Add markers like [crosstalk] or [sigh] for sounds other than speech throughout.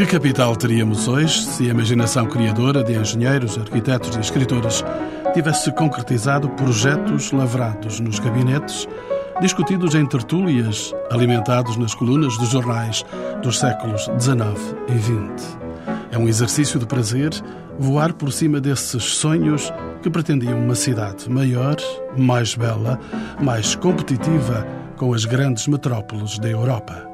Que capital teríamos hoje se a imaginação criadora de engenheiros, arquitetos e escritores tivesse concretizado projetos lavrados nos gabinetes, discutidos em tertúlias, alimentados nas colunas dos jornais dos séculos XIX e XX? É um exercício de prazer voar por cima desses sonhos que pretendiam uma cidade maior, mais bela, mais competitiva com as grandes metrópoles da Europa.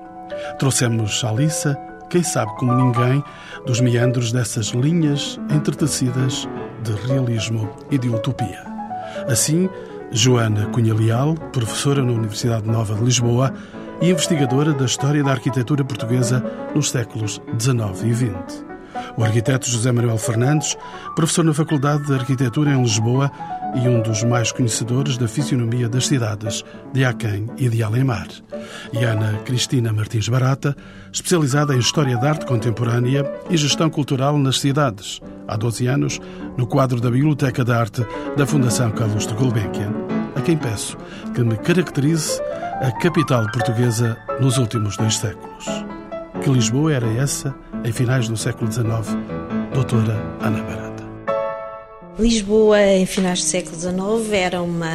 Trouxemos Alissa quem sabe como ninguém, dos meandros dessas linhas entretecidas de realismo e de utopia. Assim, Joana Cunha Leal, professora na Universidade Nova de Lisboa e investigadora da história da arquitetura portuguesa nos séculos XIX e XX. O arquiteto José Manuel Fernandes, professor na Faculdade de Arquitetura em Lisboa e um dos mais conhecedores da fisionomia das cidades de Aquém e de Alemar. E Ana Cristina Martins Barata, especializada em História da Arte Contemporânea e Gestão Cultural nas Cidades, há 12 anos, no quadro da Biblioteca da Arte da Fundação Carlos de Gulbenkian, a quem peço que me caracterize a capital portuguesa nos últimos dois séculos. Que Lisboa era essa, em finais do século XIX? Doutora Ana Barata. Lisboa, em finais do século XIX, era uma,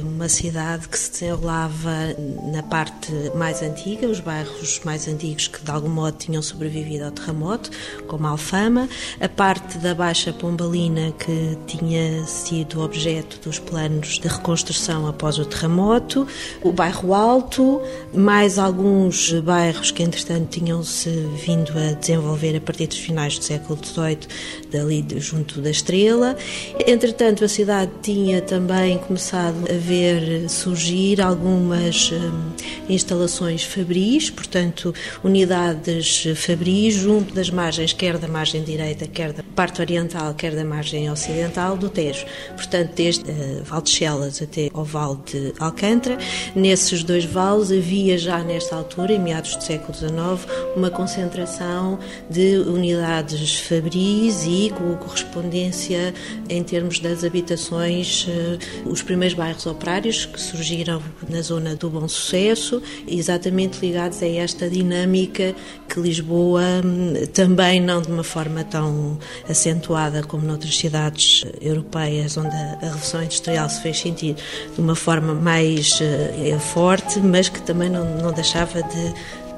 uma cidade que se desenrolava na parte mais antiga, os bairros mais antigos que de algum modo tinham sobrevivido ao terremoto, como Alfama, a parte da Baixa Pombalina que tinha sido objeto dos planos de reconstrução após o terremoto, o bairro Alto, mais alguns bairros que entretanto tinham-se vindo a desenvolver a partir dos finais do século XVIII, dali junto da Estrela Entretanto, a cidade tinha também começado a ver surgir algumas hum, instalações fabris, portanto, unidades fabris junto das margens, quer da margem direita, quer da parte oriental, quer da margem ocidental do Tejo. Portanto, desde uh, Val de Chelas até ao Vale de Alcântara. Nesses dois vales havia já nesta altura, em meados do século XIX, uma concentração de unidades fabris e com correspondência em termos das habitações, uh, os primeiros bairros operários que surgiram na zona do Bom Sucesso, exatamente ligados a esta dinâmica que Lisboa, hum, também não de uma forma tão acentuada como noutras cidades europeias, onde a Revolução Industrial se fez sentir de uma forma mais uh, forte, mas que também não, não deixava de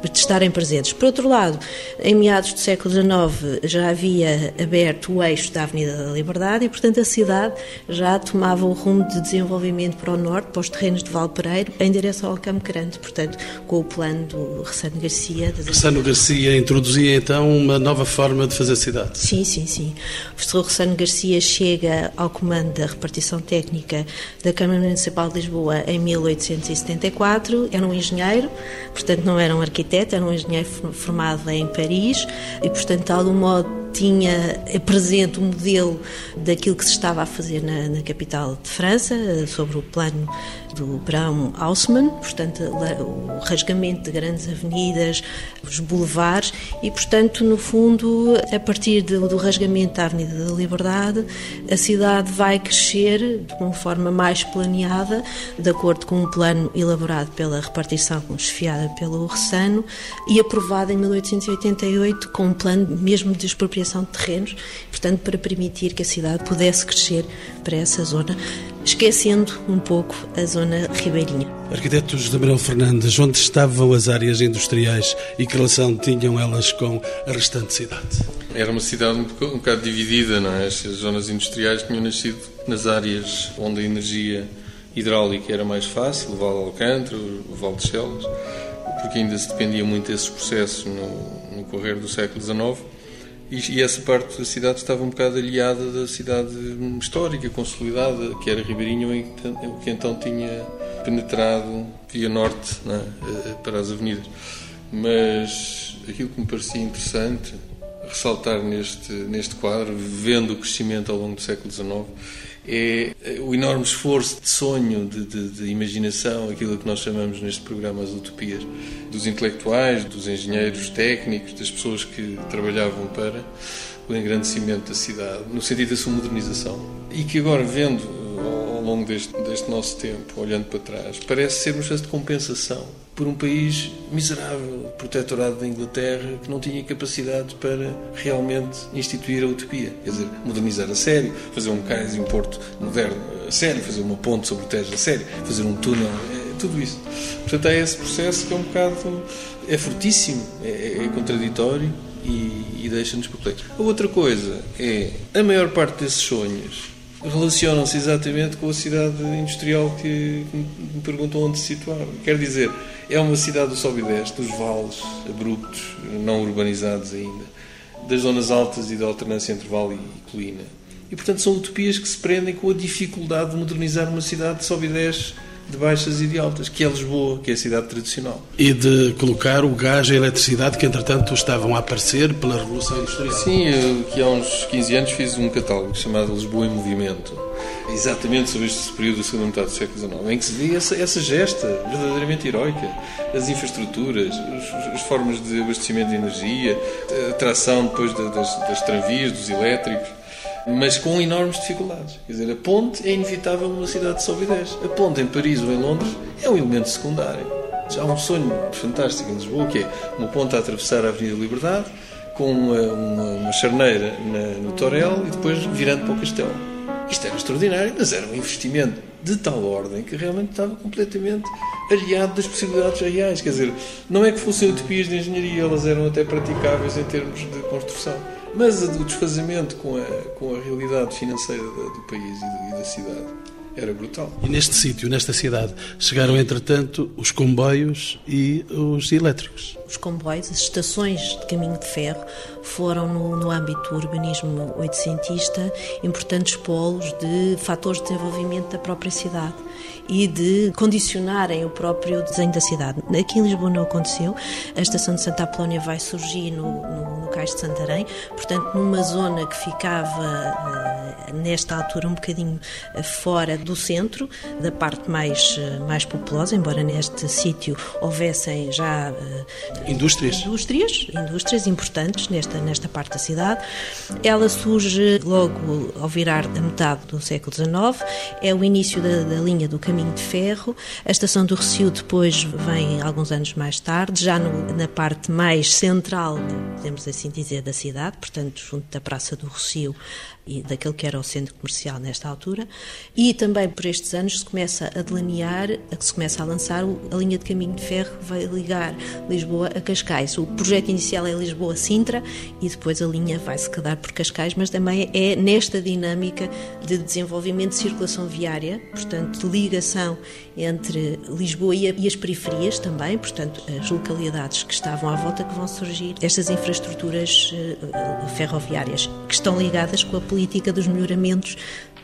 de estarem presentes. Por outro lado, em meados do século XIX já havia aberto o eixo da Avenida da Liberdade e, portanto, a cidade já tomava o rumo de desenvolvimento para o norte, para os terrenos de Valpereiro, em direção ao Campo Grande, portanto, com o plano do Ressano Garcia. Ressano Garcia introduzia então uma nova forma de fazer cidade. Sim, sim, sim. O professor Ressano Garcia chega ao comando da repartição técnica da Câmara Municipal de Lisboa em 1874, era um engenheiro, portanto não era um arquiteto arquiteto, era um engenheiro formado em Paris e, portanto, de algum modo tinha presente o modelo daquilo que se estava a fazer na, na capital de França, sobre o plano do Brown Haussmann, portanto, o rasgamento de grandes avenidas, os boulevards, e, portanto, no fundo, a partir do, rasgamento da Avenida da Liberdade, a cidade vai crescer de uma forma mais planeada, de acordo com um plano elaborado pela repartição, esfiada pelo Ressano, e aprovado em 1888 com um plano mesmo de expropriação de terrenos, portanto, para permitir que a cidade pudesse crescer para essa zona esquecendo um pouco a zona ribeirinha. Arquitetos de Manuel Fernandes, onde estavam as áreas industriais e que relação tinham elas com a restante cidade? Era uma cidade um, bocado, um bocado dividida, não é? As zonas industriais tinham nascido nas áreas onde a energia hidráulica era mais fácil, o Vale Alcântara, o Vale de Chelas, porque ainda se dependia muito desses processos no, no correr do século XIX e, e, essa parte da cidade estava um bocado aliada da cidade histórica, consolidada, que era Ribeirinho, o que então tinha penetrado via norte é? para as avenidas. Mas aquilo que me parecia interessante ressaltar neste, neste quadro, vendo o crescimento ao longo do século XIX, é o enorme esforço de sonho, de, de, de, imaginação, aquilo que nós chamamos neste programa as utopias, dos intelectuais, dos engenheiros técnicos, das pessoas que trabalhavam para o engrandecimento da cidade, no sentido da sua modernização. E que agora, vendo ao longo deste, deste nosso tempo, olhando para trás, parece ser uma espécie de compensação por um país miserável, protetorado da Inglaterra, que não tinha capacidade para realmente instituir a utopia. Quer dizer, modernizar a sério, fazer um cais e um porto moderno a sério, fazer uma ponte sobre o Tejo a sério, fazer um túnel, é, tudo isso. Portanto, é esse processo que é um bocado. é fortíssimo, é, é contraditório e, e deixa-nos perplexos. A outra coisa é, a maior parte desses sonhos relacionam-se exatamente com a cidade industrial que me perguntam onde se situar. Quer dizer, é uma cidade do sobe e desce, dos vales abruptos, não urbanizados ainda, das zonas altas e da alternância entre vale e colina. E, portanto, são utopias que se prendem com a dificuldade de modernizar uma cidade de sobe e desce de baixas e de altas, que é Lisboa, que é a cidade tradicional. E de colocar o gás e a eletricidade que, entretanto, estavam a aparecer pela Revolução Industrial. Sim, eu, que há uns 15 anos fiz um catálogo chamado Lisboa em Movimento, exatamente sobre este período da segunda metade do século XIX, em que se vê essa, essa gesta verdadeiramente heroica, as infraestruturas, as formas de abastecimento de energia, a tração depois das, das tranvias, dos elétricos, mas com enormes dificuldades. Quer dizer, a ponte é inevitável numa cidade de solidez. A ponte em Paris ou em Londres é um elemento secundário. Há um sonho fantástico em Lisboa, que é uma ponte a atravessar a Avenida Liberdade, com uma, uma, uma charneira na, no Torel e depois virando para o castelo. Isto era extraordinário, mas era um investimento de tal ordem que realmente estava completamente aliado das possibilidades reais. Quer dizer, não é que fossem utopias de engenharia, elas eram até praticáveis em termos de construção. Mas o desfazamento com a, com a realidade financeira do país e da cidade era brutal. E neste sítio, nesta cidade, chegaram entretanto os comboios e os elétricos. Os comboios, as estações de caminho de ferro, foram no, no âmbito do urbanismo oitocentista importantes polos de fatores de desenvolvimento da própria cidade e de condicionarem o próprio desenho da cidade. Aqui em Lisboa não aconteceu. A estação de Santa Apolónia vai surgir no, no, no Cais de Santarém, portanto, numa zona que ficava, uh, nesta altura, um bocadinho uh, fora do centro, da parte mais, uh, mais populosa, embora neste sítio houvessem já indústrias. indústrias, indústrias importantes nesta, nesta parte da cidade. Ela surge logo ao virar a metade do século XIX, é o início da, da linha do caminho caminho de ferro. A estação do Recio depois vem alguns anos mais tarde, já no, na parte mais central, podemos assim dizer, da cidade, portanto, junto da Praça do Recio e daquele que era o centro comercial nesta altura. E também por estes anos se começa a delinear, se começa a lançar a linha de caminho de ferro que vai ligar Lisboa a Cascais. O projeto inicial é Lisboa-Sintra e depois a linha vai se quedar por Cascais, mas também é nesta dinâmica de desenvolvimento de circulação viária, portanto, de ligação entre Lisboa e as periferias também, portanto, as localidades que estavam à volta que vão surgir estas infraestruturas uh, ferroviárias que estão ligadas com a política dos melhoramentos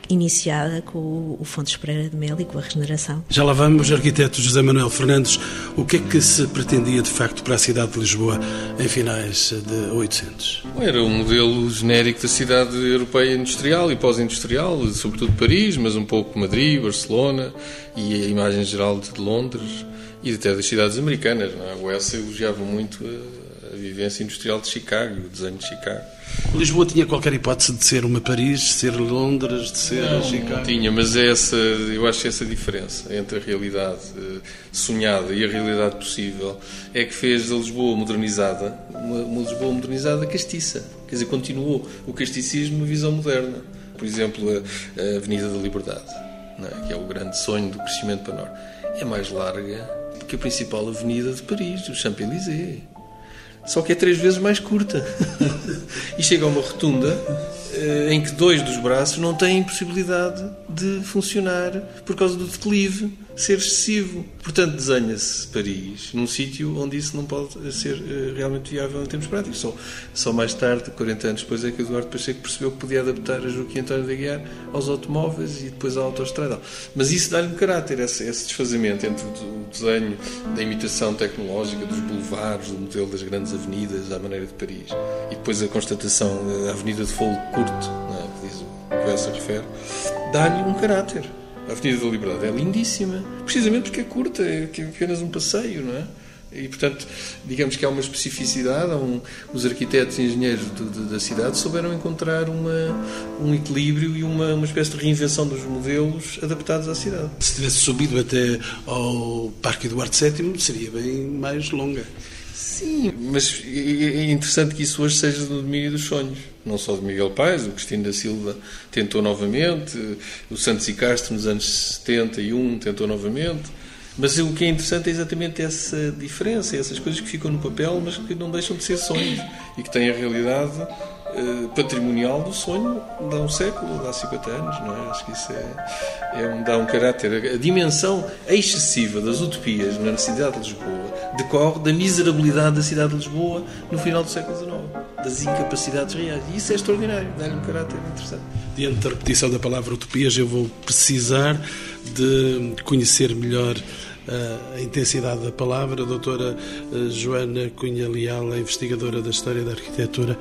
iniciada com o Fontes Pereira de Melo e com a regeneração. Já lá vamos, arquiteto José Manuel Fernandes, o que é que se pretendia de facto para a cidade de Lisboa em finais de 800? Era um modelo genérico da cidade europeia industrial e pós-industrial, sobretudo Paris, mas um pouco Madrid, Barcelona e a imagem geral de Londres e até das cidades americanas. Não é? O Elsa elogiava muito a, a vivência industrial de Chicago, o desenho de Chicago. Lisboa tinha qualquer hipótese de ser uma Paris, de ser Londres, de ser não, Chicago? Não tinha, mas é essa, eu acho que essa diferença entre a realidade eh, sonhada e a realidade possível é que fez da Lisboa modernizada uma, uma Lisboa modernizada castiça. Quer dizer, continuou o casticismo numa visão moderna. Por exemplo, a, a Avenida da Liberdade, é? que é o grande sonho do crescimento para norte, é mais larga que a principal avenida de Paris, o Champs-Élysées só que é três vezes mais curta. e chega a uma rotunda eh, em que dois dos braços não têm possibilidade de funcionar por causa do declive ser excessivo. Portanto, desenha-se Paris num sítio onde isso não pode ser uh, realmente viável em termos práticos. Só, só mais tarde, 40 anos depois, é que Eduardo Pacheco percebeu que podia adaptar a Joaquim António de Aguiar aos automóveis e depois à autoestrada. Mas isso dá-lhe um caráter, esse, esse entre o desenho da imitação tecnológica dos boulevards, do modelo das grandes avenidas à maneira de Paris, e depois a constatação da Avenida de Fogo Curto, é? que diz o que essa refere, dá-lhe um caráter. A Avenida da Liberdade é lindíssima, precisamente porque é curta, é, é apenas um passeio, não é? E, portanto, digamos que há uma especificidade, há um, os arquitetos e engenheiros do, do, da cidade souberam encontrar uma, um equilíbrio e uma, uma espécie de reinvenção dos modelos adaptados à cidade. Se tivesse subido até ao Parque Eduardo VII, seria bem mais longa. Sim, mas é interessante que isso hoje seja no domínio dos sonhos. Não só de Miguel Paes, o Cristino da Silva tentou novamente, o Santos e Castro nos anos 71 tentou novamente. Mas o que é interessante é exatamente essa diferença, essas coisas que ficam no papel, mas que não deixam de ser sonhos e que têm a realidade uh, patrimonial do sonho de há um século, de há 50 anos, não é? Acho que isso é, é um, dá um caráter. A dimensão excessiva das utopias na cidade de Lisboa decorre da miserabilidade da cidade de Lisboa no final do século XIX, das incapacidades reais. E isso é extraordinário, dá-lhe um caráter interessante. Diante da repetição da palavra utopias, eu vou precisar de conhecer melhor a intensidade da palavra. A doutora eh, Joana Cunha Leal, investigadora da História da Arquitetura.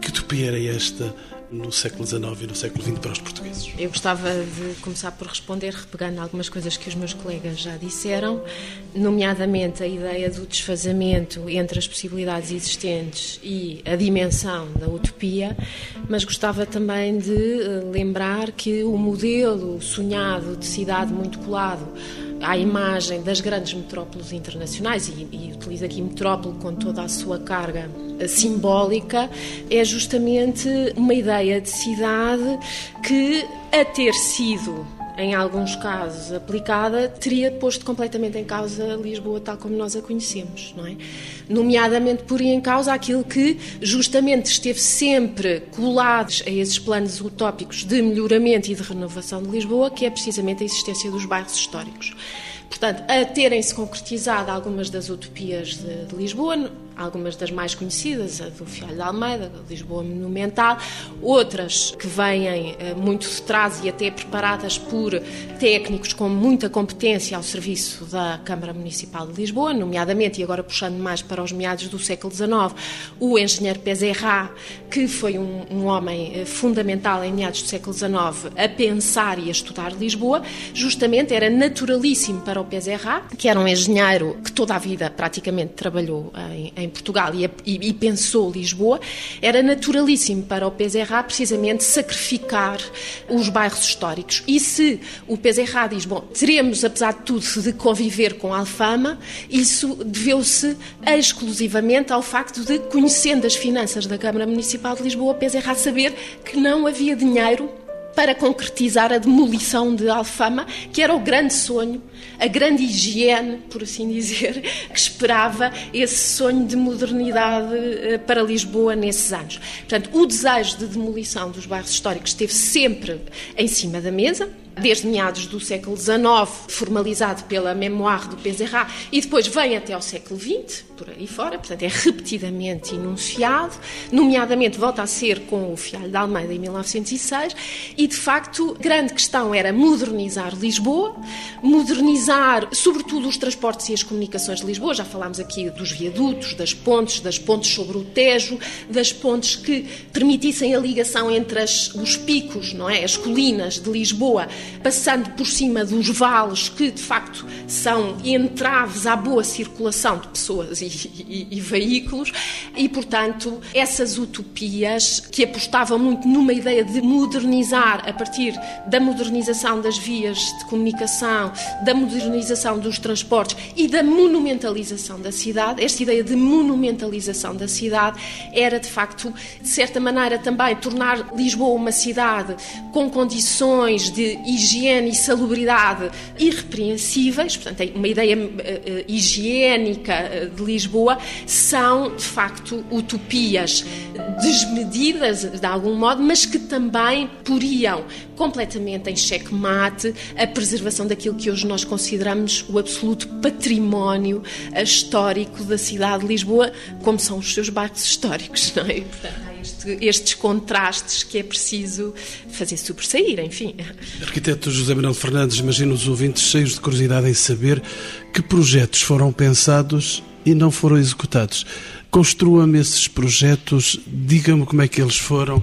Que utopia era esta no século XIX e no século XX para os portugueses? Eu gostava de começar por responder repegando algumas coisas que os meus colegas já disseram, nomeadamente a ideia do desfazamento entre as possibilidades existentes e a dimensão da utopia, mas gostava também de eh, lembrar que o modelo sonhado de cidade muito colado à imagem das grandes metrópoles internacionais, e, e utilizo aqui metrópole com toda a sua carga simbólica, é justamente uma ideia de cidade que, a ter sido em alguns casos aplicada, teria posto completamente em causa Lisboa tal como nós a conhecemos, não é? Nomeadamente por em causa aquilo que justamente esteve sempre colado a esses planos utópicos de melhoramento e de renovação de Lisboa, que é precisamente a existência dos bairros históricos. Portanto, a terem-se concretizado algumas das utopias de, de Lisboa, algumas das mais conhecidas, a do Fialho de Almeida, a Lisboa Monumental, outras que vêm eh, muito de trás e até preparadas por técnicos com muita competência ao serviço da Câmara Municipal de Lisboa, nomeadamente, e agora puxando mais para os meados do século XIX, o engenheiro Pezerra, que foi um, um homem eh, fundamental em meados do século XIX a pensar e a estudar Lisboa, justamente era naturalíssimo para o Pezerra, que era um engenheiro que toda a vida praticamente trabalhou em, em em Portugal e, e, e, pensou Lisboa, era naturalíssimo para o PZRA precisamente sacrificar os bairros históricos. E se o PZRA diz, bom, teremos, apesar de tudo, de conviver com a Alfama, isso deveu-se exclusivamente ao facto de, conhecendo as finanças da Câmara Municipal de Lisboa, o PZRA saber que não havia dinheiro para concretizar a demolição de Alfama, que era o grande sonho, a grande higiene, por assim dizer, [laughs] que esperava esse sonho de modernidade eh, para Lisboa nesses anos. Portanto, o desejo de demolição dos bairros históricos esteve sempre em cima da mesa desde meados do século XIX, formalizado pela Memoire do Pezerra, e depois vem até ao século XX, por aí fora, portanto é repetidamente enunciado, nomeadamente volta a ser com o Fialho de Almeida em 1906, e de facto, grande questão era modernizar Lisboa, modernizar sobretudo os transportes e as comunicações de Lisboa, já falámos aqui dos viadutos, das pontes, das pontes sobre o Tejo, das pontes que permitissem a ligação entre as, os picos, não é, as colinas de Lisboa, passando por cima dos vales que de facto são entraves à boa circulação de pessoas e, e, e veículos, e portanto essas utopias que apostavam muito numa ideia de modernizar a partir da modernização das vias de comunicação, da modernização dos transportes e da monumentalização da cidade, esta ideia de monumentalização da cidade era de facto, de certa maneira, também tornar Lisboa uma cidade com condições de higiene e salubridade irrepreensíveis, portanto, uma ideia uh, uh, higiênica eh, de Lisboa, são de facto utopias desmedidas de algum modo, mas que também poriam completamente em xeque-mate a preservação daquilo que hoje nós consideramos o absoluto património histórico da cidade de Lisboa, como são os seus bairros históricos, [laughs] não é? Portanto, este, estes contrastes que é preciso fazer sobressair, enfim. Arquiteto José Manuel Fernandes, imagino os ouvintes cheios de curiosidade em saber que projetos foram pensados e não foram executados. Construa-me esses projetos, diga-me como é que eles foram,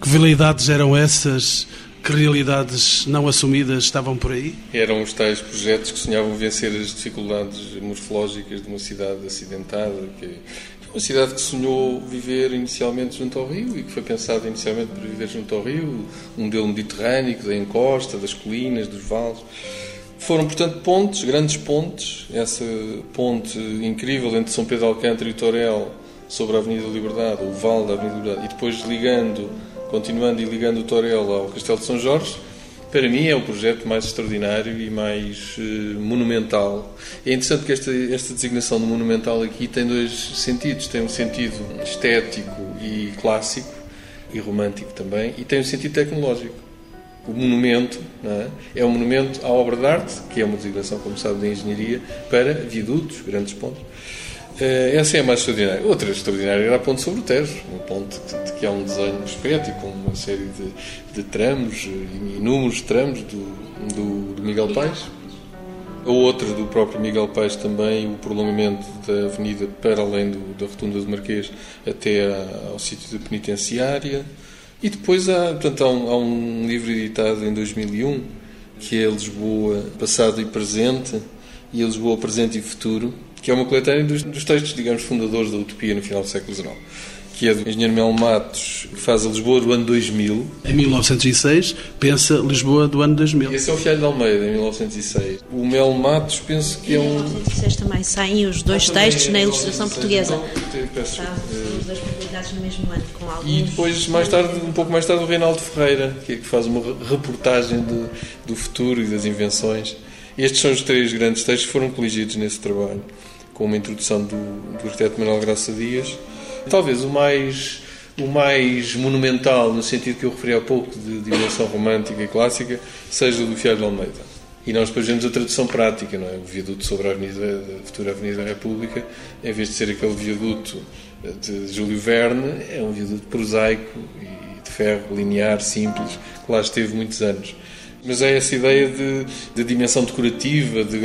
que veleidades eram essas, Que realidades não assumidas estavam por aí? Eram os tais projetos que sonhavam vencer as dificuldades morfológicas de uma cidade acidentada, que uma cidade que sonhou viver inicialmente junto ao rio e que foi pensada inicialmente para viver junto ao rio, um modelo mediterrâneo, da encosta, das colinas, dos vales. Foram, portanto, pontes, grandes pontes. Essa ponte incrível entre São Pedro Alcântara e Torel sobre a Avenida da Liberdade, o vale da Avenida da Liberdade, e depois ligando, continuando e ligando o Torel ao Castelo de São Jorge, para mim é o projeto mais extraordinário e mais uh, monumental. É interessante que esta, esta designação de monumental aqui tem dois sentidos. Tem um sentido estético e clássico, e romântico também, e tem um sentido tecnológico. O monumento é? é? um monumento à obra de arte, que é uma designação, como sabe, de engenharia, para viadutos, grandes pontos. Uh, essa é a mais extraordinária. Outra extraordinária era a ponte sobre o Tejo, um ponte que, que é um desenho estético, com uma série de, de tramos, inúmeros tramos do, do, do Miguel Paes. A outra do próprio Miguel Paes também, o prolongamento da avenida para além do, da Rotunda do Marquês até ao sítio da penitenciária. E depois há, portanto, há um, há um livro editado em 2001 que é Lisboa Passado e Presente e a Lisboa Presente e Futuro, que é uma coletânea dos, dos textos, digamos, fundadores da utopia no final do século XIX que é do engenheiro Mel Matos, que faz a Lisboa do ano 2000. Em 1906, pensa Lisboa do ano 2000. Esse é o Fialho de Almeida, em 1906. O Mel Matos, penso que é um... Em 1906 também saem os dois ah, textos na ilustração portuguesa. Peço, Estavam os dois publicados no mesmo ano, com alguns... E depois, mais tarde, um pouco mais tarde, o Reinaldo Ferreira, que, é que faz uma reportagem de, do futuro e das invenções. Estes são os três grandes textos que foram coligidos nesse trabalho com uma introdução do, do arquiteto Manuel Graça Dias. Talvez o mais, o mais monumental, no sentido que eu referi há pouco, de dimensão romântica e clássica, seja o do Fialho de Almeida. E nós depois vemos a tradução prática, não é? O viaduto sobre a, avenida, a futura Avenida da República, em vez de ser aquele viaduto de Júlio Verne, é um viaduto prosaico e de ferro linear, simples, que lá esteve muitos anos. Mas é essa ideia de, de dimensão decorativa, de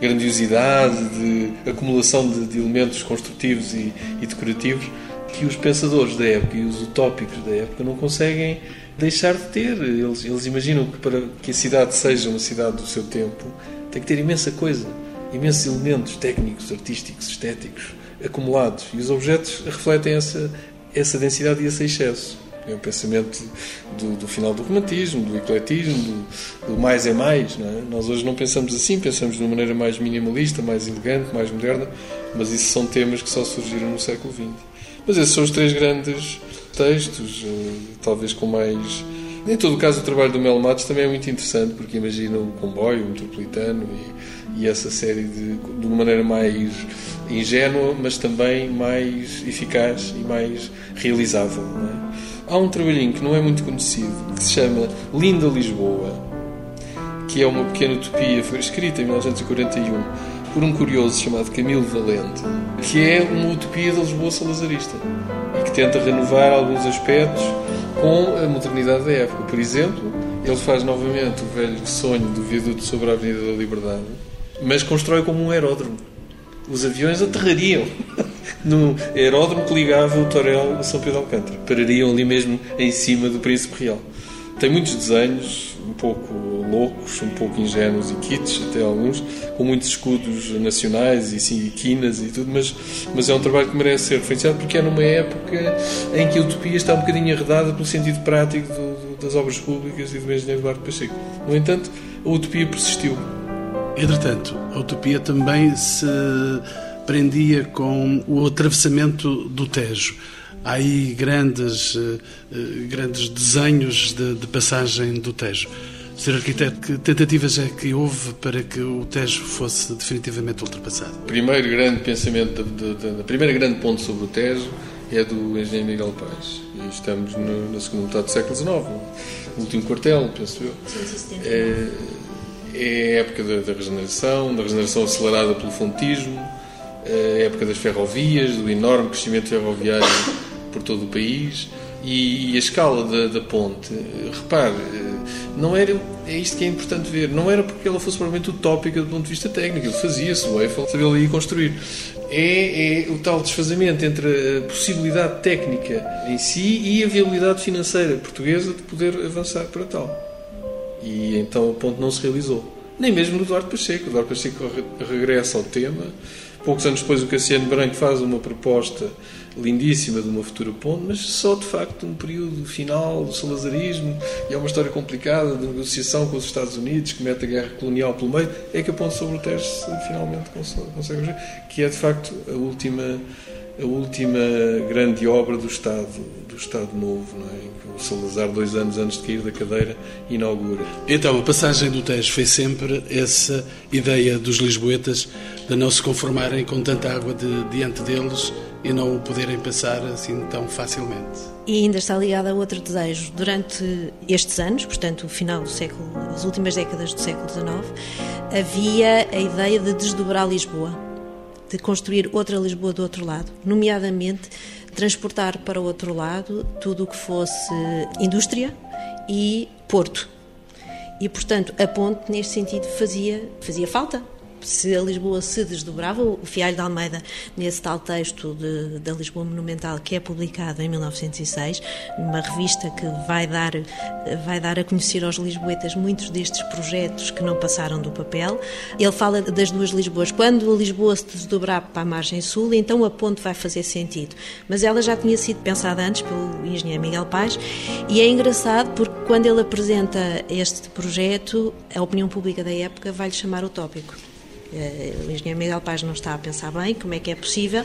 grandiosidade, de acumulação de, de elementos construtivos e, e, decorativos que os pensadores da época e os utópicos da época não conseguem deixar de ter. Eles, eles imaginam que para que a cidade seja uma cidade do seu tempo tem que ter imensa coisa, imensos elementos técnicos, artísticos, estéticos acumulados e os objetos refletem essa, essa densidade e esse excesso. É o pensamento do, do, final do romantismo, do ecletismo, do, do mais é mais. É? Nós hoje não pensamos assim, pensamos de uma maneira mais minimalista, mais elegante, mais moderna, mas isso são temas que só surgiram no século XX. Mas esses são os três grandes textos, eh, talvez com mais. Em todo o caso, o trabalho do Melo Matos também é muito interessante, porque imagina o comboio, o metropolitano e, e essa série de, de uma maneira mais ingênua, mas também mais eficaz e mais realizável. É? Há um trabalhinho que não é muito conhecido, que se chama Linda Lisboa, que é uma pequena utopia, foi escrita em 1941 por um curioso chamado Camilo Valente, que é uma utopia da Lisboa salazarista e que tenta renovar alguns aspectos com a modernidade da época. Por exemplo, ele faz novamente o velho sonho do viaduto sobre a Avenida da Liberdade, mas constrói como um aeródromo. Os aviões aterrariam [laughs] no aeródromo que ligava o Torel a São Pedro Alcântara. Parariam ali mesmo em cima do Príncipe Real. Tem muitos desenhos, um pouco loucos, um pouco ingênuos e kits, até alguns, com muitos escudos nacionais e sim, quinas e tudo, mas, mas é um trabalho que merece ser referenciado porque é numa época em que a utopia está um bocadinho arredada pelo sentido prático do, do, das obras públicas e do engenheiro Eduardo Pacheco. No entanto, a utopia persistiu. Entretanto, a utopia também se prendia com o atravessamento do Tejo. Há aí grandes, eh, eh, grandes desenhos de, de passagem do Tejo. Ser arquiteto, que tentativas é que houve para que o Tejo fosse definitivamente ultrapassado? O primeiro grande pensamento, a primeira grande ponto sobre o Tejo é do engenheiro Miguel Paz. E estamos no, na segunda metade do século XIX, no último quartel, penso eu. É, é a época da, da regeneração, da regeneração acelerada pelo fontismo, a época das ferrovias, do enorme crescimento ferroviário por todo o país e a escala da, da, ponte, repare, não era, é isto que é importante ver, não era porque ela fosse provavelmente utópica do ponto de vista técnico, ele fazia-se, o Eiffel sabia ali construir. É, é, o tal desfazamento entre a possibilidade técnica em si e a viabilidade financeira portuguesa de poder avançar para tal. E então o ponto não se realizou. Nem mesmo no Eduardo Pacheco. O Eduardo Pacheco regressa ao tema. Poucos anos depois, o Cassiano Branco faz uma proposta lindíssima de uma futura ponte, mas só de facto um período final do salazarismo e é uma história complicada de negociação com os Estados Unidos que mete a guerra colonial pelo meio, é que a ponte sobre o Tejo finalmente consegue, que é de facto a última a última grande obra do Estado do Estado Novo, não é? que o Salazar dois anos antes de cair da cadeira inaugura. Então a passagem do Tejo foi sempre essa ideia dos lisboetas de não se conformarem com tanta água de, diante deles e não o poderem passar assim tão facilmente. E ainda está ligado a outro desejo. Durante estes anos, portanto, o final do século, as últimas décadas do século XIX, havia a ideia de desdobrar Lisboa, de construir outra Lisboa do outro lado, nomeadamente transportar para o outro lado tudo o que fosse indústria e porto. E, portanto, a ponte, neste sentido, fazia, fazia falta se a Lisboa se desdobrava, o Fialho de Almeida, nesse tal texto de, da Lisboa Monumental, que é publicado em 1906, numa revista que vai dar, vai dar a conhecer aos lisboetas muitos destes projetos que não passaram do papel, ele fala das duas Lisboas. Quando a Lisboa se desdobrar para a margem sul, então a ponte vai fazer sentido. Mas ela já tinha sido pensada antes pelo engenheiro Miguel Paz, e é engraçado porque quando ele apresenta este projeto, a opinião pública da época vai lhe chamar utópico. Eh, o engenheiro Miguel Paz não está a pensar bem como é que é possível.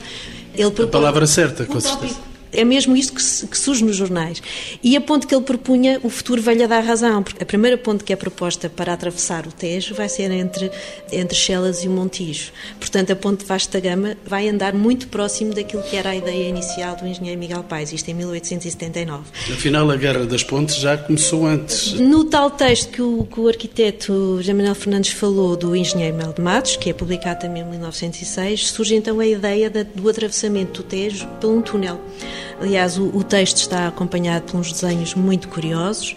Ele propõe, a palavra certa, com certeza. É mesmo isto que, que, surge nos jornais. E a ponte que ele propunha, o futuro a dar razão, porque a primeira ponte que é proposta para atravessar o Tejo vai ser entre, entre Chelas e o Montijo. Portanto, a ponte de Vasta Gama vai andar muito próximo daquilo que era a ideia inicial do engenheiro Miguel Paes, isto em 1879. Afinal, a Guerra das Pontes já começou antes. No tal texto que o, que o arquiteto José Manuel Fernandes falou do engenheiro Mel de Matos, que é publicado também em 1906, surge então a ideia da, do atravessamento do Tejo por um túnel. Aliás, o, o, texto está acompanhado por uns desenhos muito curiosos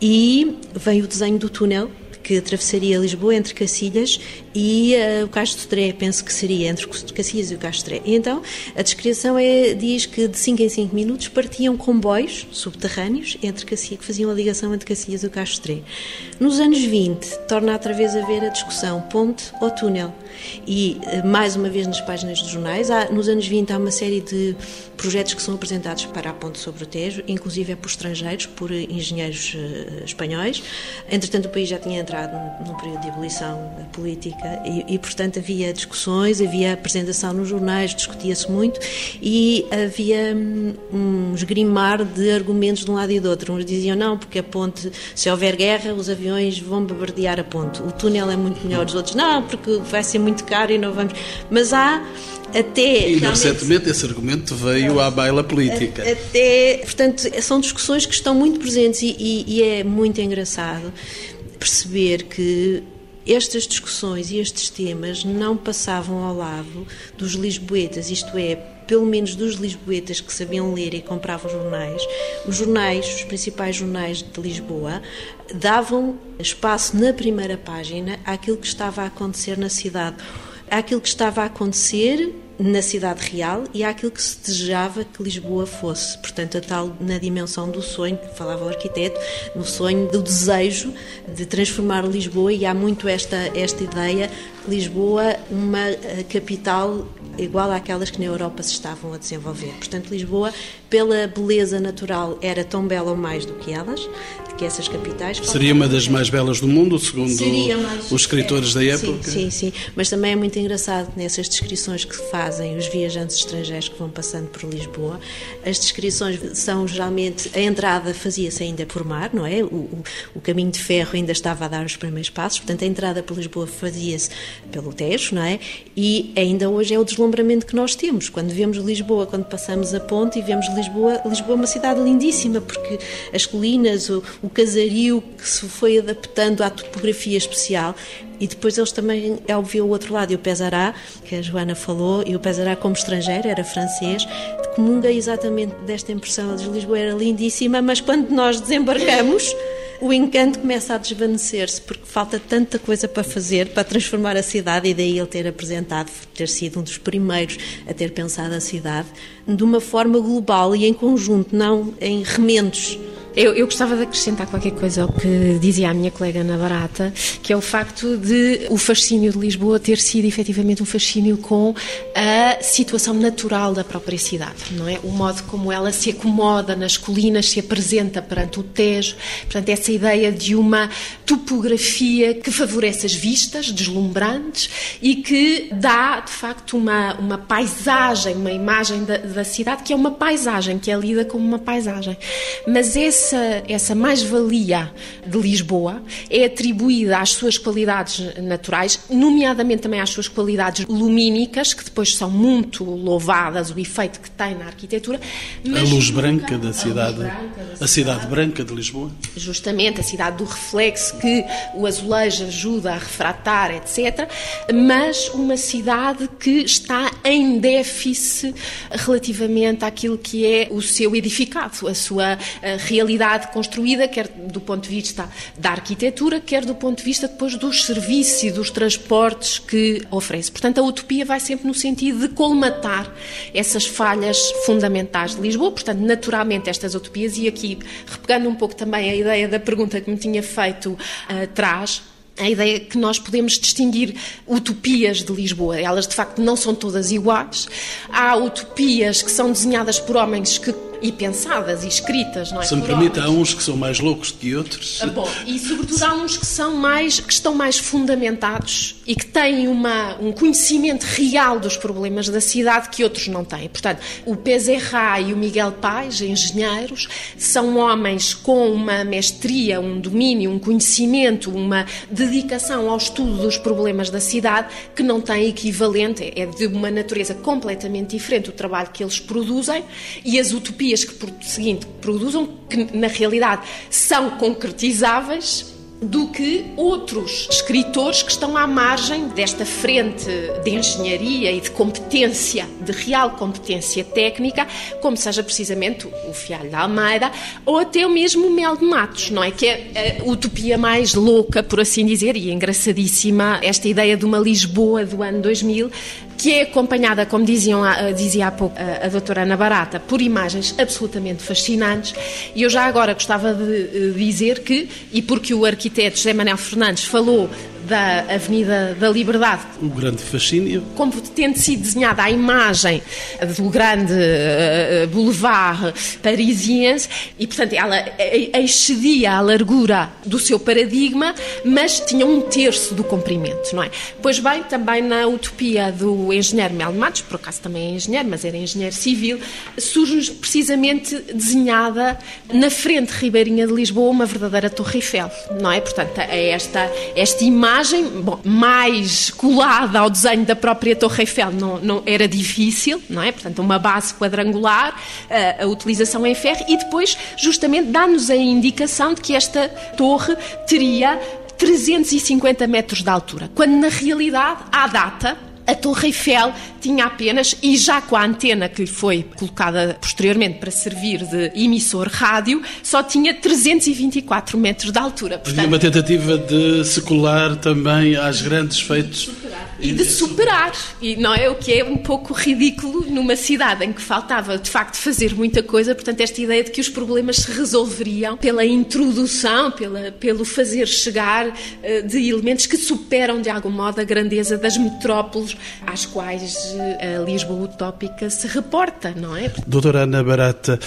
e vem o desenho do túnel que atravessaria Lisboa entre Cacilhas e uh, o Tré, penso que seria entre Cacilhas e o Castro de Tré. Então, a descrição é, diz que de 5 em 5 minutos partiam comboios subterrâneos entre Cacilhas, que faziam a ligação entre Cacilhas e o Castro de Tré. Nos anos 20, torna outra vez a haver a discussão ponte ou túnel. E, uh, mais uma vez, nas páginas dos jornais, há, nos anos 20 há uma série de projetos que são apresentados para a ponte sobre o Tejo, inclusive é por estrangeiros, por engenheiros uh, espanhóis. Entretanto, o país já tinha entrado num, num período de ebulição política e, e, portanto, havia discussões, havia apresentação nos jornais, discutia-se muito e havia um, um esgrimar de argumentos de um lado e do outro. Uns diziam não, porque a ponte, se houver guerra, os aviões vão bombardear a ponte. O túnel é muito melhor. Os outros, não, porque vai ser muito caro e não vamos. Mas há até. E recentemente esse argumento veio à baila política. Até, portanto, são discussões que estão muito presentes e, e, e é muito engraçado perceber que estas discussões e estes temas não passavam ao lado dos lisboetas, isto é, pelo menos dos lisboetas que sabiam ler e compravam jornais. Os jornais, os principais jornais de Lisboa, davam espaço na primeira página àquilo que estava a acontecer na cidade, àquilo que estava a acontecer na cidade real e àquilo que se desejava que Lisboa fosse. Portanto, a tal na dimensão do sonho, que falava o arquiteto, no sonho do desejo de transformar Lisboa, e há muito esta, esta ideia Lisboa uma eh, capital igual àquelas que na Europa se estavam a desenvolver. Portanto, Lisboa, pela beleza natural, era tão bela ou mais do que elas, que essas capitais. Seria uma das mais belas do mundo, segundo mais, os escritores é, da época? Sim, sim, sim. Mas também é muito engraçado nessas descrições que fazem os viajantes estrangeiros que vão passando por Lisboa. As descrições são geralmente. A entrada fazia-se ainda por mar, não é? O, o, o, caminho de ferro ainda estava a dar os primeiros passos, portanto, a entrada por Lisboa fazia-se pelo Tejo, não é? E ainda hoje é o deslumbramento que nós temos. Quando vemos Lisboa, quando passamos a ponte e vemos Lisboa, Lisboa é uma cidade lindíssima, porque as colinas, o, o casario que se foi adaptando à topografia especial e depois eles também, ao ver o outro lado, e o Pesará, que a Joana falou, e o Pesará como estrangeiro, era francês, comunga exatamente desta impressão. de Lisboa era lindíssima, mas quando nós desembarcamos o encanto começa a desvanecer-se porque falta tanta coisa para fazer, para transformar a cidade, e daí ele ter apresentado, ter sido um dos primeiros a ter pensado a cidade de uma forma global e em conjunto, não em remendos. Eu, eu, gostava de acrescentar qualquer coisa ao que dizia a minha colega Ana Barata, que é o facto de o fascínio de Lisboa ter sido efetivamente um fascínio com a situação natural da própria cidade, não é? O modo como ela se acomoda nas colinas, se apresenta perante o Tejo, portanto, essa ideia de uma topografia que favorece as vistas deslumbrantes e que dá, de facto, uma, uma paisagem, uma imagem da, da cidade que é uma paisagem, que é lida como uma paisagem. Mas esse essa, essa mais-valia de Lisboa é atribuída às suas qualidades naturais, nomeadamente também às suas qualidades lumínicas, que depois são muito louvadas, o efeito que tem na arquitetura. a luz branca da cidade, a, branca a cidade branca de Lisboa. Justamente, a cidade do reflexo que o azulejo ajuda a refratar, etc. Mas uma cidade que está em déficit relativamente àquilo que é o seu edificado, a sua realidade realidade construída, quer do ponto de vista da arquitetura, quer do ponto de vista depois dos serviços e dos transportes que oferece. Portanto, a utopia vai sempre no sentido de colmatar essas falhas fundamentais de Lisboa. Portanto, naturalmente, estas utopias, e aqui, repegando um pouco também a ideia da pergunta que me tinha feito uh, atrás, a ideia que nós podemos distinguir utopias de Lisboa. Elas, de facto, não são todas iguais. Há utopias que são desenhadas por homens que e pensadas e escritas, não é? Se me permite, há uns que são mais loucos que outros. Ah, bom, e sobretudo há uns que são mais, que estão mais fundamentados e que têm uma, um conhecimento real dos problemas da cidade que outros não têm. Portanto, o Pezerra e o Miguel Pais, engenheiros, são homens com uma mestria, um domínio, um conhecimento, uma dedicação ao estudo dos problemas da cidade que não tem equivalente, é de uma natureza completamente diferente o trabalho que eles produzem e as utopias que, por seguinte, produzam, que na realidade são concretizáveis, do que outros escritores que estão à margem desta frente de engenharia e de competência, de real competência técnica, como seja precisamente o Fialho da Almeida ou até o mesmo Mel de Matos, não é? Que é a utopia mais louca, por assim dizer, e engraçadíssima, esta ideia de uma Lisboa do ano 2000, que é acompanhada, como diziam, dizia há pouco a, a doutora Ana Barata, por imagens absolutamente fascinantes. E eu já agora gostava de dizer que, e porque o arquiteto José Manuel Fernandes falou da Avenida da Liberdade. O grande fascínio. Como tendo sido desenhada a imagem do grande uh, boulevard parisiense e, portanto, ela excedia a largura do seu paradigma, mas tinha um terço do comprimento, não é? Pois bem, também na utopia do engenheiro Mel Matos, por acaso também é engenheiro, mas era engenheiro civil, surge precisamente desenhada na frente ribeirinha de Lisboa uma verdadeira Torre Eiffel, não é? Portanto, é esta, esta imagem imagem bom, mais colada ao desenho da própria Torre Eiffel não, não era difícil, não é? Portanto, uma base quadrangular, a, a utilização em ferro e depois, justamente, dá-nos a indicação de que esta torre teria 350 metros de altura, quando na realidade, à data, a Torre Eiffel tinha apenas, e já com a antena que lhe foi colocada posteriormente para servir de emissor rádio, só tinha 324 metros de altura. Portanto, Havia uma tentativa de se colar também às grandes feitos e de superar. E não é o que é um pouco ridículo numa cidade em que faltava de facto fazer muita coisa, portanto, esta ideia de que os problemas se resolveriam pela introdução, pela, pelo fazer chegar uh, de elementos que superam de algum modo a grandeza das metrópoles às quais uh, a Lisboa utópica se reporta, não é? Doutora Ana Barata,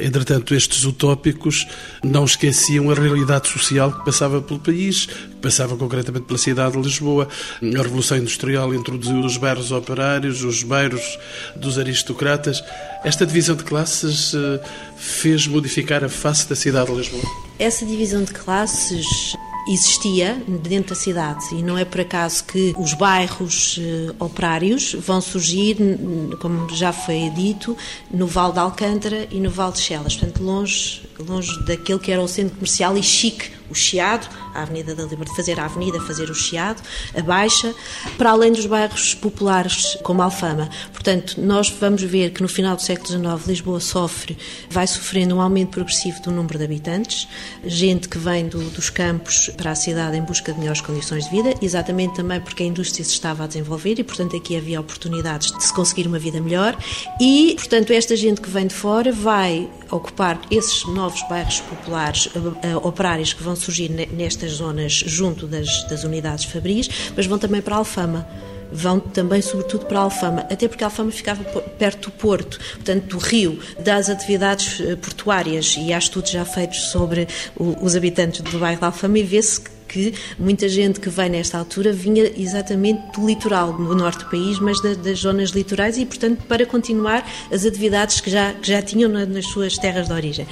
entretanto, estes utópicos não esqueciam a realidade social que passava pelo país, que passava concretamente pela cidade de Lisboa, a Revolução Industrial Industrial introduziu os bairros operários, os bairros dos aristocratas. Esta divisão de classes eh, fez modificar a face da cidade de Lisboa? Essa divisão de classes existia dentro da cidade. E não é por acaso que os bairros uh, operários vão surgir, como já foi dito, no Val de Alcântara e no Val de Chelas, portanto longe, longe daquele que era o centro comercial e chique o Chiado, a Avenida da Liberdade, fazer a Avenida, fazer o Chiado, a Baixa, para além dos bairros populares como Alfama. Portanto, nós vamos ver que no final do século XIX Lisboa sofre, vai sofrendo um aumento progressivo do número de habitantes, gente que vem do, dos campos para a cidade em busca de melhores condições de vida, exatamente também porque a indústria se estava a desenvolver e, portanto, aqui havia oportunidades de se conseguir uma vida melhor e, portanto, esta gente que vem de fora vai ocupar esses novos bairros populares uh, operários que vão surgir nestas zonas junto das, das unidades fabris, mas vão também para a Alfama. Vão também, sobretudo, para a Alfama, até porque a Alfama ficava perto do porto, portanto, do rio, das atividades eh, portuárias, e há estudos já feitos sobre os habitantes do bairro da Alfama, e vê-se que que muita gente que vem nesta altura vinha exatamente do litoral, do norte do país, mas das, das zonas litorais e, portanto, para continuar as atividades que já, que já tinham na, nas suas terras de origem.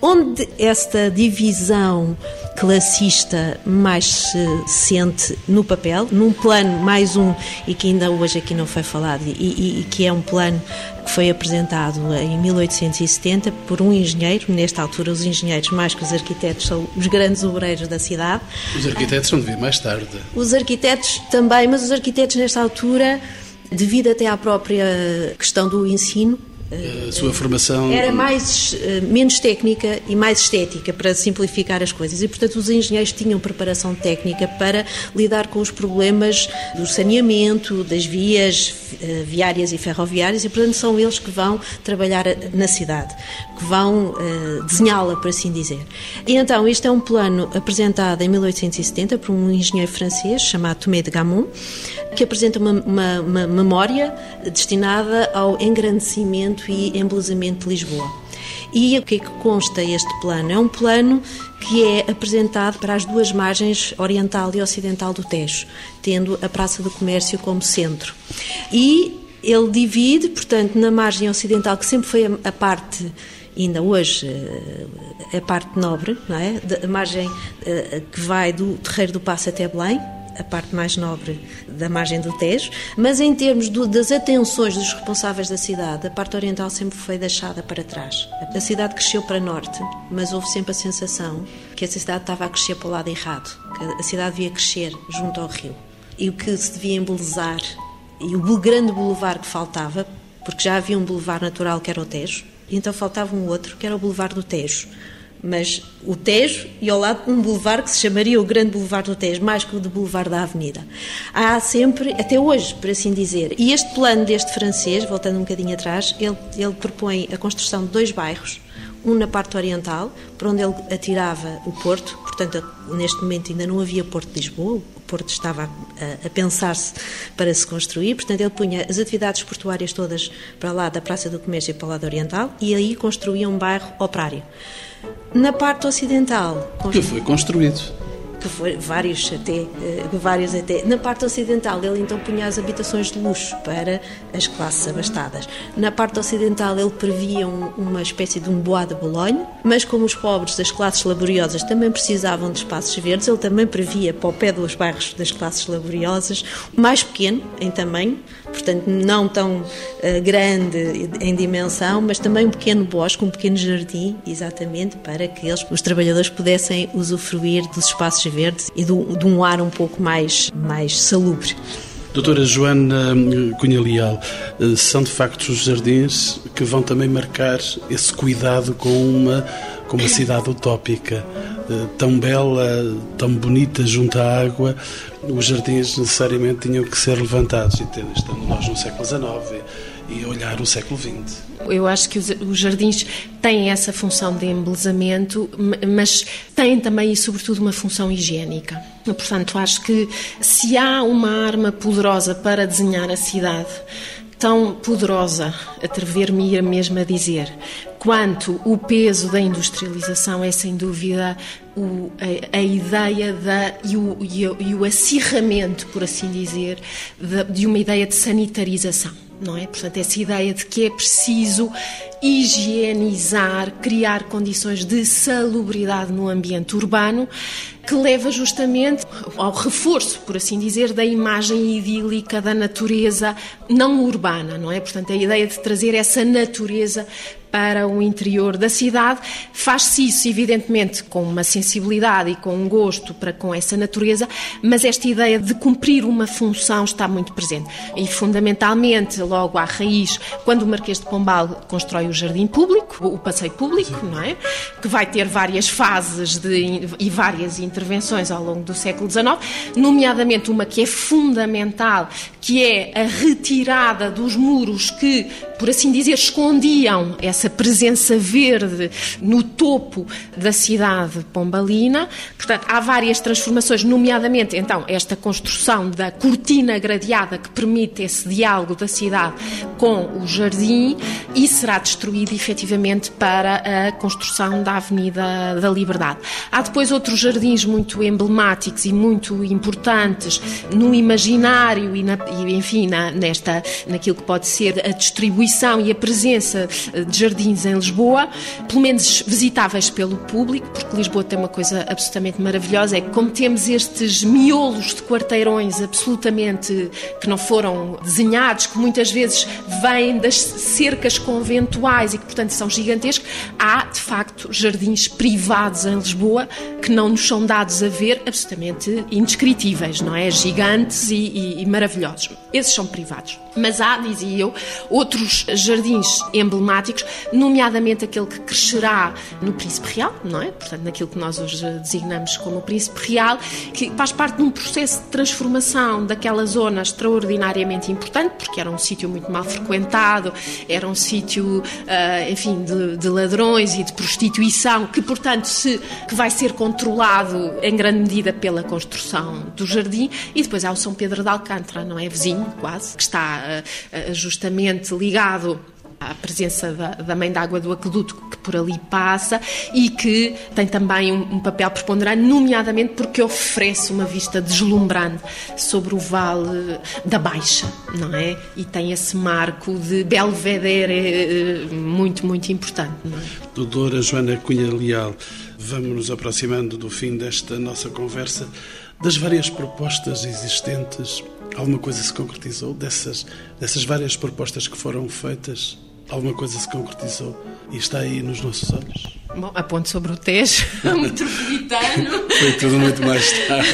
Onde esta divisão classista mais se sente no papel, num plano mais um, e que ainda hoje aqui não foi falado, e, e, e que é um plano que foi apresentado em 1870 por um engenheiro. Nesta altura, os engenheiros, mais que os arquitetos, são os grandes obreiros da cidade. Os arquitetos são de vir mais tarde. Os arquitetos também, mas os arquitetos, nesta altura, devido até à própria questão do ensino, a sua formação era mais eh, menos técnica e mais estética para simplificar as coisas. E portanto os engenheiros tinham preparação técnica para lidar com os problemas do saneamento das vias eh, viárias e ferroviárias e portanto são eles que vão trabalhar na cidade que vão desenhá-la por assim dizer. E então este é um plano apresentado em 1870 por um engenheiro francês chamado Tomé de Gamon que apresenta uma, uma, uma memória destinada ao engrandecimento e embelezamento de Lisboa. E o que é que consta este plano? É um plano que é apresentado para as duas margens oriental e ocidental do Tejo, tendo a Praça do Comércio como centro. E ele divide, portanto, na margem ocidental, que sempre foi a, parte ainda hoje eh, a parte nobre, não é? a margem eh, que vai do Terreiro do Passo até Belém, a parte mais nobre da margem do Tejo, mas em termos do, das atenções dos responsáveis da cidade, a parte oriental sempre foi deixada para trás. A cidade cresceu para norte, mas houve sempre a sensação que essa cidade estava a crescer para o lado errado, que a cidade devia crescer junto ao rio. E o que se devia embelezar, e o grande boulevard que faltava, porque já havia um boulevard natural que era o Tejo, então faltava um outro, que era o Boulevard do Tejo mas o Tejo e ao lado um boulevard que se chamaria o Grande Boulevard do Tejo, mais que o do Boulevard da Avenida. Há sempre, até hoje, por assim dizer. E este plano deste francês, voltando um bocadinho atrás, ele, ele propõe a construção de dois bairros, um na parte oriental, por onde ele atirava o porto, portanto, neste momento ainda não havia Porto de Lisboa, o Porto estava a, a pensar-se para se construir, portanto, ele punha as atividades portuárias todas para lá da Praça do Comércio e para o lado oriental, e aí construía um bairro operário. Na parte ocidental. Que foi construído que foi vários até, eh, vários até. Na parte ocidental, ele então punha as habitações de luxo para as classes abastadas. Na parte ocidental, ele previa um, uma espécie de um bois de Bolonha, mas como os pobres das classes laboriosas também precisavam de espaços verdes, ele também previa para o pé dos bairros das classes laboriosas, mais pequeno em tamanho, portanto não tão uh, grande em dimensão, mas também um pequeno bosque, um pequeno jardim, exatamente para que eles, os trabalhadores pudessem usufruir dos espaços e de um ar um pouco mais, mais salubre. Doutora Joana hum, Cunha Leal, eh, são de facto os jardins que vão também marcar esse cuidado com uma, com uma cidade utópica, eh, tão bela, tão bonita junto à água, os jardins necessariamente tinham que ser levantados, e nós no século XIX e olhar o século XX. Eu acho que os jardins têm essa função de embelezamento, mas têm também e sobretudo uma função higiênica. Portanto, acho que se há uma arma poderosa para desenhar a cidade, tão poderosa, atrever-me a mesmo a dizer, quanto o peso da industrialização é sem dúvida o, a, a, ideia da, e, o, e, o, acirramento, por assim dizer, de, de uma ideia de sanitarização não é? Portanto, essa ideia de que é preciso higienizar, criar condições de salubridade no ambiente urbano que leva justamente ao reforço, por assim dizer, da imagem idílica da natureza não urbana, não é? Portanto, a ideia de trazer essa natureza para o interior da cidade. Faz-se isso, evidentemente, com uma sensibilidade e com um gosto para com essa natureza, mas esta ideia de cumprir uma função está muito presente. E, fundamentalmente, logo à raiz, quando o Marquês de Pombal constrói o jardim público, o passeio público, não é? Que vai ter várias fases de, e várias intervenções ao longo do século XIX, nomeadamente uma que é fundamental, que é a retirada dos muros que, por assim dizer, escondiam essa essa presença verde no topo da cidade pombalina. Portanto, há várias transformações, nomeadamente, então, esta construção da cortina gradeada que permite esse diálogo da cidade com o jardim e será destruído efetivamente para a construção da Avenida da Liberdade. Há depois outros jardins muito emblemáticos e muito importantes no imaginário e, na, e enfim, na, nesta, naquilo que pode ser a distribuição e a presença de jardins jardins em Lisboa, pelo menos visitáveis pelo público, porque Lisboa tem uma coisa absolutamente maravilhosa, é que como temos estes miolos de quarteirões absolutamente que não foram desenhados, que muitas vezes vêm das cercas conventuais e que, portanto, são gigantescos, há, de facto, jardins privados em Lisboa que não nos são dados a ver absolutamente indescritíveis, não é? Gigantes e, e, e maravilhosos. Esses são privados. Mas há, dizia eu, outros jardins emblemáticos, nomeadamente aquele que crescerá no Príncipe Real, não é? Portanto, naquilo que nós hoje designamos como o Príncipe Real, que faz parte de um processo de transformação daquela zona extraordinariamente importante, porque era um sítio muito mal frequentado, era um sítio, ah, enfim, de, de ladrões e de prostituição, que, portanto, se, que vai ser controlado em grande medida pela construção do jardim, e depois há o São Pedro de Alcântara, não é? Vizinho, quase, que está eh, eh, justamente ligado à presença da, da mãe d'água do aqueduto que por ali passa e que tem também um, um, papel preponderante, nomeadamente porque oferece uma vista deslumbrante sobre o vale da Baixa, não é? E tem esse marco de belvedere eh, muito, muito importante. Não é? Doutora Joana Cunha Leal, vamos nos aproximando do fim desta nossa conversa. Das várias propostas existentes, alguma coisa se concretizou? Dessas, dessas várias propostas que foram feitas, alguma coisa se concretizou e está aí nos nossos olhos? Bom, a ponte sobre o Tejo, [laughs] metropolitano. Foi tudo muito mais tarde.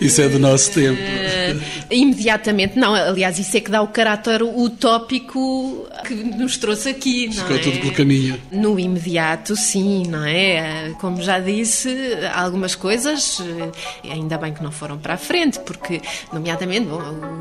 Isso é do nosso tempo. Uh, imediatamente, não. Aliás, isso é que dá o caráter utópico que nos trouxe aqui, não Ficou é? tudo pelo caminho. No imediato, sim, não é? Como já disse, algumas coisas, eh, ainda bem que não foram para a frente, porque, nomeadamente, bom,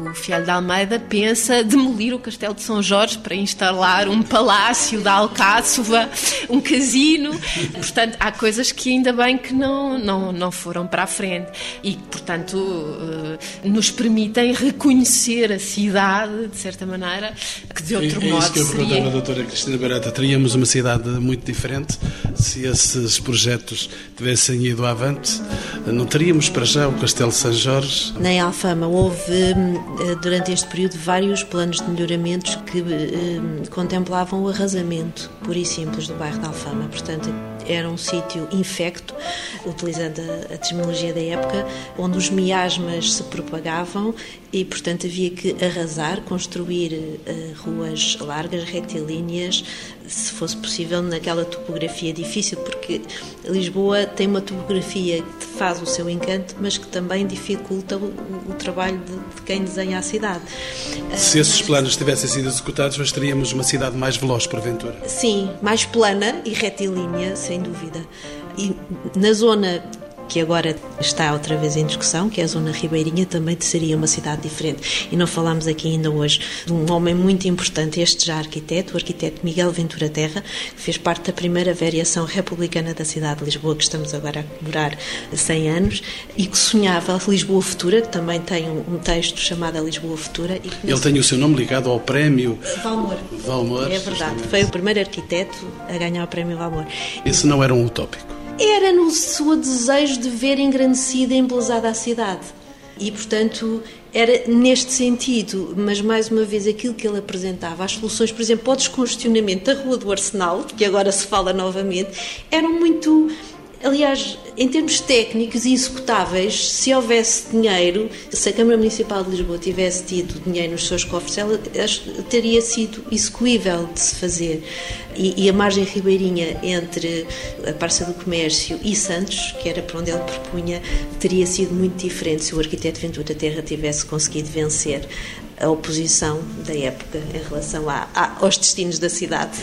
o Fialho de Almeida pensa demolir o Castelo de São Jorge para instalar um palácio da Alcáçova, um casino Portanto, há coisas que ainda bem que não, não, não foram para a frente e que, portanto, uh, nos permitem reconhecer a cidade, de certa maneira, que de outro é, é modo isso que eu seria... perguntava à doutora Cristina Barata. Teríamos uma cidade muito diferente se esses projetos tivessem ido avante? Não teríamos para já o Castelo de São Jorge? Nem Alfama. Houve, hum, durante este período, vários planos de melhoramentos que hum, contemplavam o arrasamento, puro e simples, do bairro de Alfama. Portanto, era um sítio infecto, utilizando a, a terminologia da época, onde os miasmas se propagavam e, portanto, havia que arrasar, construir uh, ruas largas, retilíneas, se fosse possível, naquela topografia difícil, porque Lisboa tem uma topografia que faz o seu encanto, mas que também dificulta o, o trabalho de, de, quem desenha a cidade. Se esses planos tivessem sido executados, nós teríamos uma cidade mais veloz, porventura? Sim, mais plana e retilínea, sem dúvida. E na zona que agora está outra vez em discussão, que é a Zona Ribeirinha, também seria uma cidade diferente. E não falámos aqui ainda hoje de um homem muito importante, este já arquiteto, o arquiteto Miguel Ventura Terra, que fez parte da primeira variação republicana da cidade de Lisboa, que estamos agora a comemorar 100 anos, e que sonhava a Lisboa Futura, que também tem um texto chamado a Lisboa Futura. E Ele tem o seu nome ligado ao prémio Valmor. Valmor. É verdade, justamente. foi o primeiro arquiteto a ganhar o prémio Valmor. Esse não era um utópico? Era no seu desejo de ver engrandecida e embelezada a cidade. E, portanto, era neste sentido, mas mais uma vez aquilo que ele apresentava, as soluções, por exemplo, ao descongestionamento da Rua do Arsenal, que agora se fala novamente, eram muito. Aliás, Em termos técnicos e executáveis, se houvesse dinheiro, se a Câmara Municipal de Lisboa tivesse tido dinheiro nos seus cofres, ela teria sido execuível de se fazer. E, e a margem ribeirinha entre a Parça do Comércio e Santos, que era para onde ele propunha, teria sido muito diferente se o arquiteto Ventura Terra tivesse conseguido vencer a oposição da época em relação aos destinos da cidade.